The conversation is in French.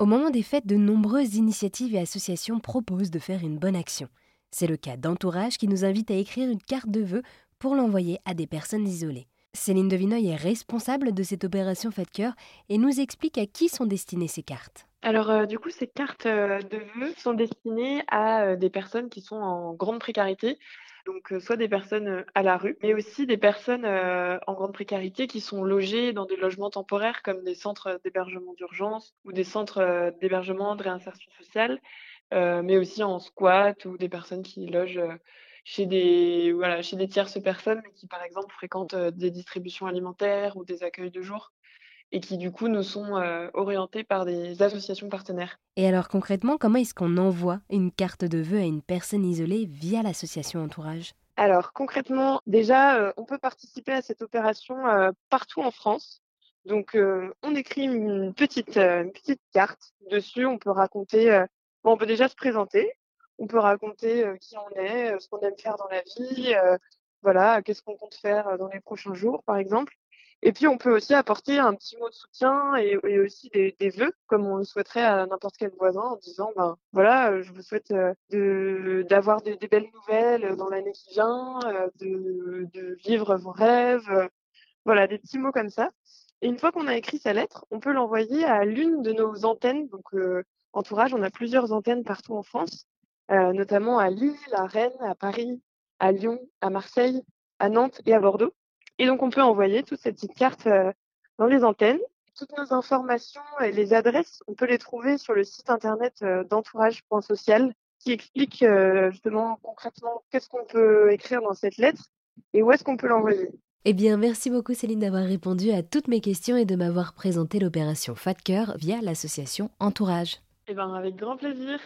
Au moment des fêtes, de nombreuses initiatives et associations proposent de faire une bonne action. C'est le cas d'Entourage qui nous invite à écrire une carte de vœux pour l'envoyer à des personnes isolées. Céline Devinoy est responsable de cette opération Fête Cœur et nous explique à qui sont destinées ces cartes. Alors, euh, du coup, ces cartes euh, de vœux sont destinées à euh, des personnes qui sont en grande précarité, donc soit des personnes à la rue, mais aussi des personnes en grande précarité qui sont logées dans des logements temporaires comme des centres d'hébergement d'urgence ou des centres d'hébergement de réinsertion sociale, mais aussi en squat ou des personnes qui logent chez des, voilà, chez des tierces personnes qui, par exemple, fréquentent des distributions alimentaires ou des accueils de jour et qui du coup nous sont orientés par des associations partenaires. Et alors concrètement, comment est-ce qu'on envoie une carte de vœux à une personne isolée via l'association Entourage? Alors concrètement, déjà, on peut participer à cette opération partout en France. Donc on écrit une petite, une petite carte. Dessus, on peut raconter, bon, on peut déjà se présenter, on peut raconter qui on est, ce qu'on aime faire dans la vie, voilà, qu'est-ce qu'on compte faire dans les prochains jours, par exemple. Et puis, on peut aussi apporter un petit mot de soutien et, aussi des, des, vœux, comme on le souhaiterait à n'importe quel voisin, en disant, ben voilà, euh, je vous souhaite euh, de d'avoir des, belles nouvelles dans l'année qui vient, euh, de, de vivre vos rêves, voilà, des petits mots comme ça. Et une fois qu'on a écrit sa lettre, on peut l'envoyer à l'une de nos antennes. Donc, entourage, on a plusieurs antennes partout en France, notamment à Lille, à Rennes, à Paris, à Lyon, à Marseille, à Nantes et à Bordeaux. Et donc, on peut envoyer toute cette petite carte euh, dans les antennes. Toutes nos informations et les adresses, on peut les trouver sur le site internet euh, d'entourage.social qui explique euh, justement concrètement qu'est-ce qu'on peut écrire dans cette lettre et où est-ce qu'on peut l'envoyer. Eh bien, merci beaucoup Céline d'avoir répondu à toutes mes questions et de m'avoir présenté l'opération Fat Cœur via l'association Entourage. Eh bien, avec grand plaisir.